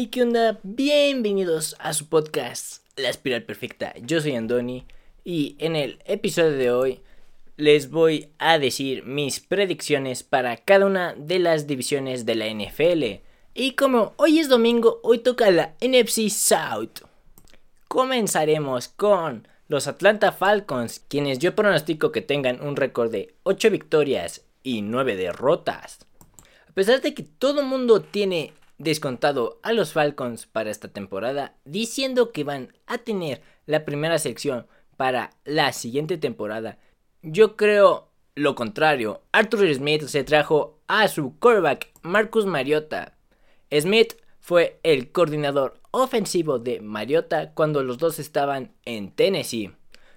Hey, ¿qué onda? Bienvenidos a su podcast La Espiral Perfecta. Yo soy Andoni y en el episodio de hoy les voy a decir mis predicciones para cada una de las divisiones de la NFL. Y como hoy es domingo, hoy toca la NFC South. Comenzaremos con los Atlanta Falcons, quienes yo pronostico que tengan un récord de 8 victorias y 9 derrotas. A pesar de que todo el mundo tiene descontado a los Falcons para esta temporada, diciendo que van a tener la primera sección para la siguiente temporada, yo creo lo contrario. Arthur Smith se trajo a su quarterback Marcus Mariota. Smith fue el coordinador ofensivo de Mariota cuando los dos estaban en Tennessee,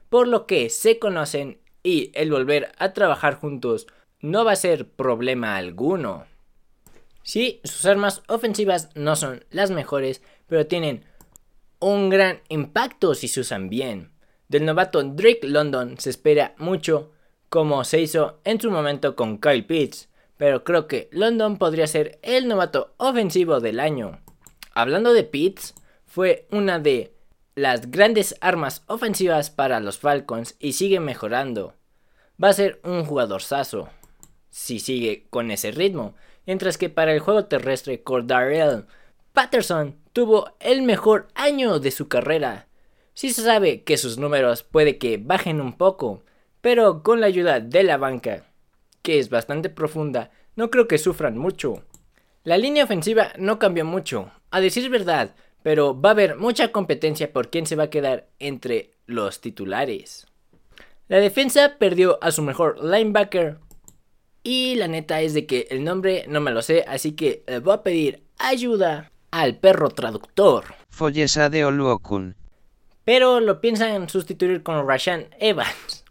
por lo que se conocen y el volver a trabajar juntos no va a ser problema alguno. Sí, sus armas ofensivas no son las mejores, pero tienen un gran impacto si se usan bien. Del novato Drake London se espera mucho, como se hizo en su momento con Kyle Pitts, pero creo que London podría ser el novato ofensivo del año. Hablando de Pitts, fue una de las grandes armas ofensivas para los Falcons y sigue mejorando. Va a ser un jugador saso si sigue con ese ritmo, mientras que para el juego terrestre Cordarrelle Patterson tuvo el mejor año de su carrera. Sí se sabe que sus números puede que bajen un poco, pero con la ayuda de la banca, que es bastante profunda, no creo que sufran mucho. La línea ofensiva no cambió mucho, a decir verdad, pero va a haber mucha competencia por quién se va a quedar entre los titulares. La defensa perdió a su mejor linebacker, y la neta es de que el nombre no me lo sé, así que le voy a pedir ayuda al perro traductor. Follesa de Oluokun. Pero lo piensan sustituir con Rashan Evans.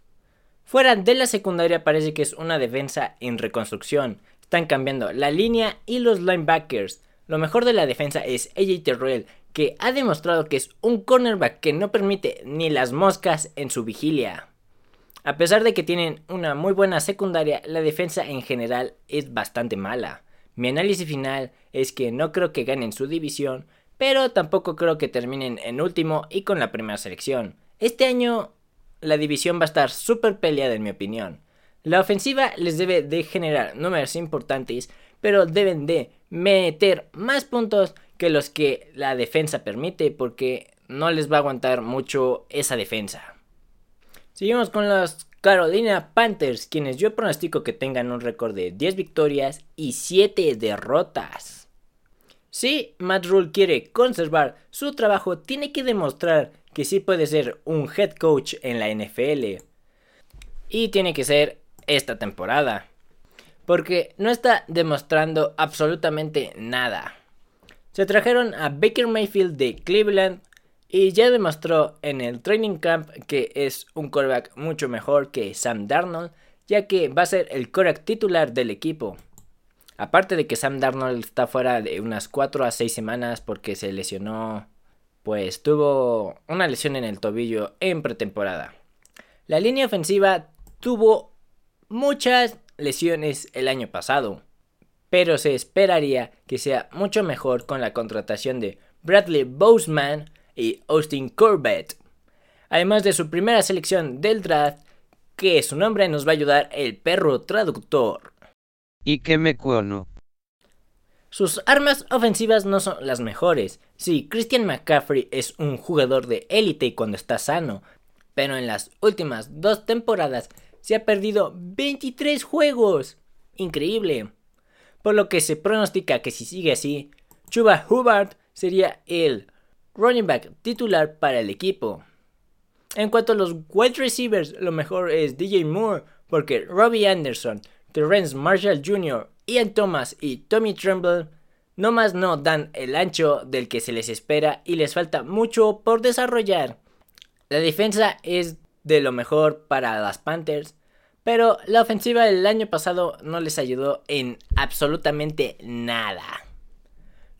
Fuera de la secundaria parece que es una defensa en reconstrucción. Están cambiando la línea y los linebackers. Lo mejor de la defensa es AJ Terrell, que ha demostrado que es un cornerback que no permite ni las moscas en su vigilia. A pesar de que tienen una muy buena secundaria, la defensa en general es bastante mala. Mi análisis final es que no creo que ganen su división, pero tampoco creo que terminen en último y con la primera selección. Este año la división va a estar súper peleada en mi opinión. La ofensiva les debe de generar números importantes, pero deben de meter más puntos que los que la defensa permite porque no les va a aguantar mucho esa defensa. Seguimos con los Carolina Panthers, quienes yo pronostico que tengan un récord de 10 victorias y 7 derrotas. Si Matt Rule quiere conservar su trabajo, tiene que demostrar que sí puede ser un head coach en la NFL. Y tiene que ser esta temporada. Porque no está demostrando absolutamente nada. Se trajeron a Baker Mayfield de Cleveland y ya demostró en el training camp que es un quarterback mucho mejor que Sam Darnold, ya que va a ser el quarterback titular del equipo. Aparte de que Sam Darnold está fuera de unas 4 a 6 semanas porque se lesionó, pues tuvo una lesión en el tobillo en pretemporada. La línea ofensiva tuvo muchas lesiones el año pasado, pero se esperaría que sea mucho mejor con la contratación de Bradley Boseman, y Austin Corbett. Además de su primera selección del draft, que su nombre nos va a ayudar el perro traductor. Y que me cuono. Sus armas ofensivas no son las mejores. Sí, Christian McCaffrey es un jugador de élite cuando está sano, pero en las últimas dos temporadas se ha perdido 23 juegos. Increíble. Por lo que se pronostica que si sigue así, Chuba Hubbard sería el running back titular para el equipo. En cuanto a los wide receivers, lo mejor es DJ Moore, porque Robbie Anderson, Terrence Marshall Jr., Ian Thomas y Tommy Tremble no más no dan el ancho del que se les espera y les falta mucho por desarrollar. La defensa es de lo mejor para las Panthers, pero la ofensiva del año pasado no les ayudó en absolutamente nada.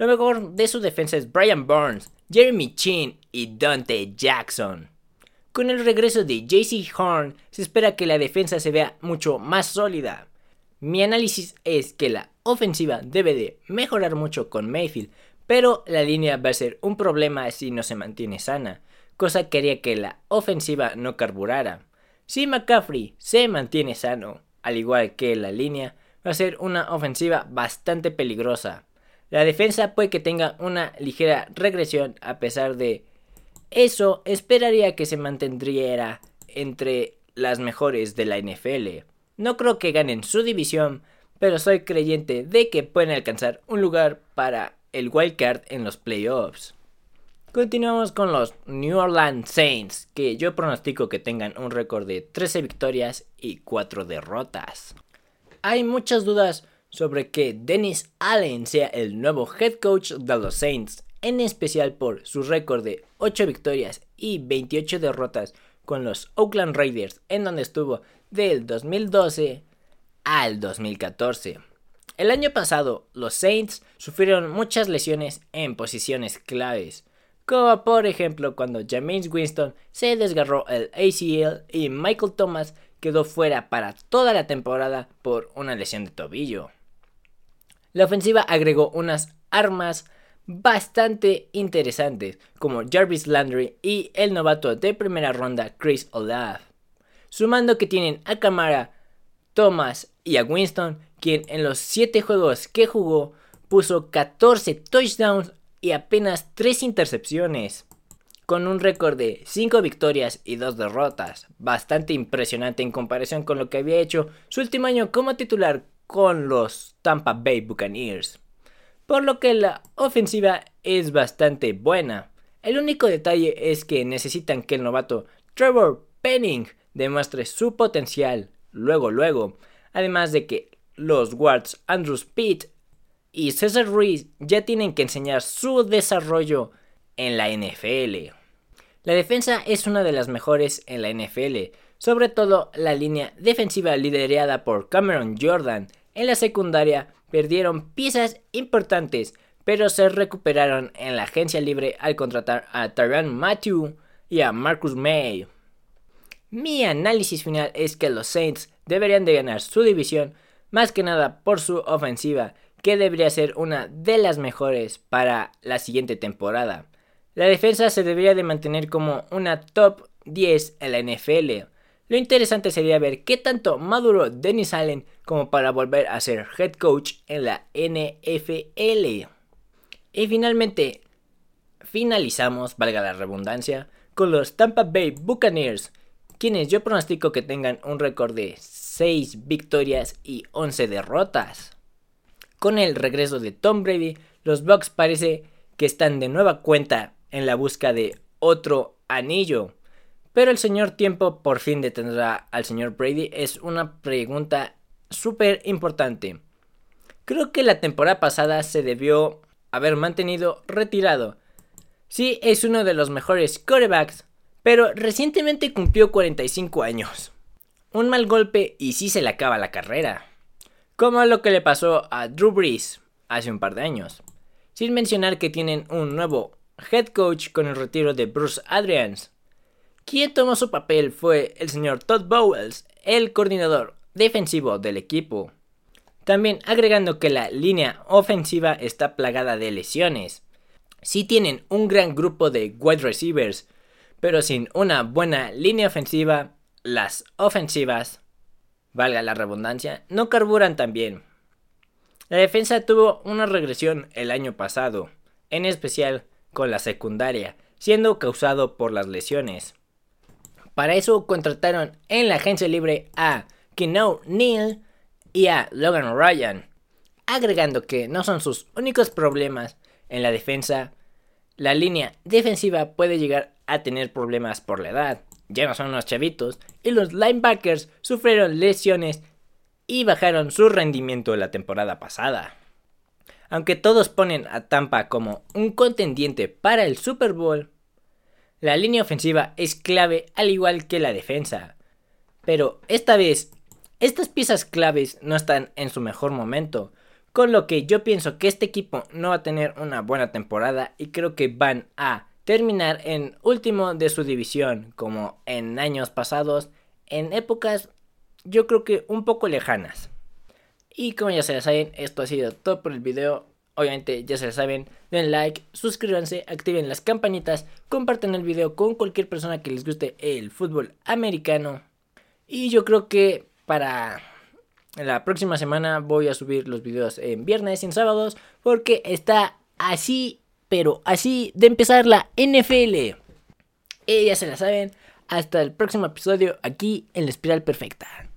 Lo mejor de su defensa es Brian Burns, Jeremy Chin y Dante Jackson. Con el regreso de JC Horn, se espera que la defensa se vea mucho más sólida. Mi análisis es que la ofensiva debe de mejorar mucho con Mayfield, pero la línea va a ser un problema si no se mantiene sana, cosa que haría que la ofensiva no carburara. Si McCaffrey se mantiene sano, al igual que la línea, va a ser una ofensiva bastante peligrosa. La defensa puede que tenga una ligera regresión a pesar de eso, esperaría que se mantendría entre las mejores de la NFL. No creo que ganen su división, pero soy creyente de que pueden alcanzar un lugar para el wildcard en los playoffs. Continuamos con los New Orleans Saints, que yo pronostico que tengan un récord de 13 victorias y 4 derrotas. Hay muchas dudas sobre que Dennis Allen sea el nuevo head coach de los Saints, en especial por su récord de 8 victorias y 28 derrotas con los Oakland Raiders, en donde estuvo del 2012 al 2014. El año pasado, los Saints sufrieron muchas lesiones en posiciones claves, como por ejemplo cuando James Winston se desgarró el ACL y Michael Thomas quedó fuera para toda la temporada por una lesión de tobillo. La ofensiva agregó unas armas bastante interesantes como Jarvis Landry y el novato de primera ronda Chris Olaf, sumando que tienen a Camara, Thomas y a Winston, quien en los 7 juegos que jugó puso 14 touchdowns y apenas 3 intercepciones, con un récord de 5 victorias y 2 derrotas, bastante impresionante en comparación con lo que había hecho su último año como titular con los Tampa Bay Buccaneers. Por lo que la ofensiva es bastante buena. El único detalle es que necesitan que el novato Trevor Penning demuestre su potencial luego luego, además de que los guards Andrew Speed y Cesar Ruiz ya tienen que enseñar su desarrollo en la NFL. La defensa es una de las mejores en la NFL, sobre todo la línea defensiva liderada por Cameron Jordan. En la secundaria perdieron piezas importantes, pero se recuperaron en la agencia libre al contratar a Tyron Matthew y a Marcus May. Mi análisis final es que los Saints deberían de ganar su división más que nada por su ofensiva, que debería ser una de las mejores para la siguiente temporada. La defensa se debería de mantener como una top 10 en la NFL. Lo interesante sería ver qué tanto maduró Dennis Allen como para volver a ser head coach en la NFL. Y finalmente, finalizamos, valga la redundancia, con los Tampa Bay Buccaneers, quienes yo pronostico que tengan un récord de 6 victorias y 11 derrotas. Con el regreso de Tom Brady, los Bucks parece que están de nueva cuenta en la busca de otro anillo. Pero el señor tiempo por fin detendrá al señor Brady es una pregunta súper importante. Creo que la temporada pasada se debió haber mantenido retirado. Sí, es uno de los mejores quarterbacks pero recientemente cumplió 45 años. Un mal golpe y sí se le acaba la carrera. Como lo que le pasó a Drew Brees hace un par de años. Sin mencionar que tienen un nuevo head coach con el retiro de Bruce Adrians. Quien tomó su papel fue el señor Todd Bowles, el coordinador defensivo del equipo. También agregando que la línea ofensiva está plagada de lesiones. Si tienen un gran grupo de wide receivers, pero sin una buena línea ofensiva, las ofensivas, valga la redundancia, no carburan tan bien. La defensa tuvo una regresión el año pasado, en especial con la secundaria, siendo causado por las lesiones. Para eso contrataron en la agencia libre a Kino Neal y a Logan Ryan, agregando que no son sus únicos problemas en la defensa. La línea defensiva puede llegar a tener problemas por la edad, ya no son unos chavitos, y los linebackers sufrieron lesiones y bajaron su rendimiento la temporada pasada. Aunque todos ponen a Tampa como un contendiente para el Super Bowl, la línea ofensiva es clave al igual que la defensa. Pero esta vez, estas piezas claves no están en su mejor momento, con lo que yo pienso que este equipo no va a tener una buena temporada y creo que van a terminar en último de su división, como en años pasados, en épocas yo creo que un poco lejanas. Y como ya se saben, esto ha sido todo por el video. Obviamente, ya se lo saben, den like, suscríbanse, activen las campanitas, compartan el video con cualquier persona que les guste el fútbol americano. Y yo creo que para la próxima semana voy a subir los videos en viernes y en sábados porque está así, pero así de empezar la NFL. Y ya se la saben, hasta el próximo episodio aquí en la espiral perfecta.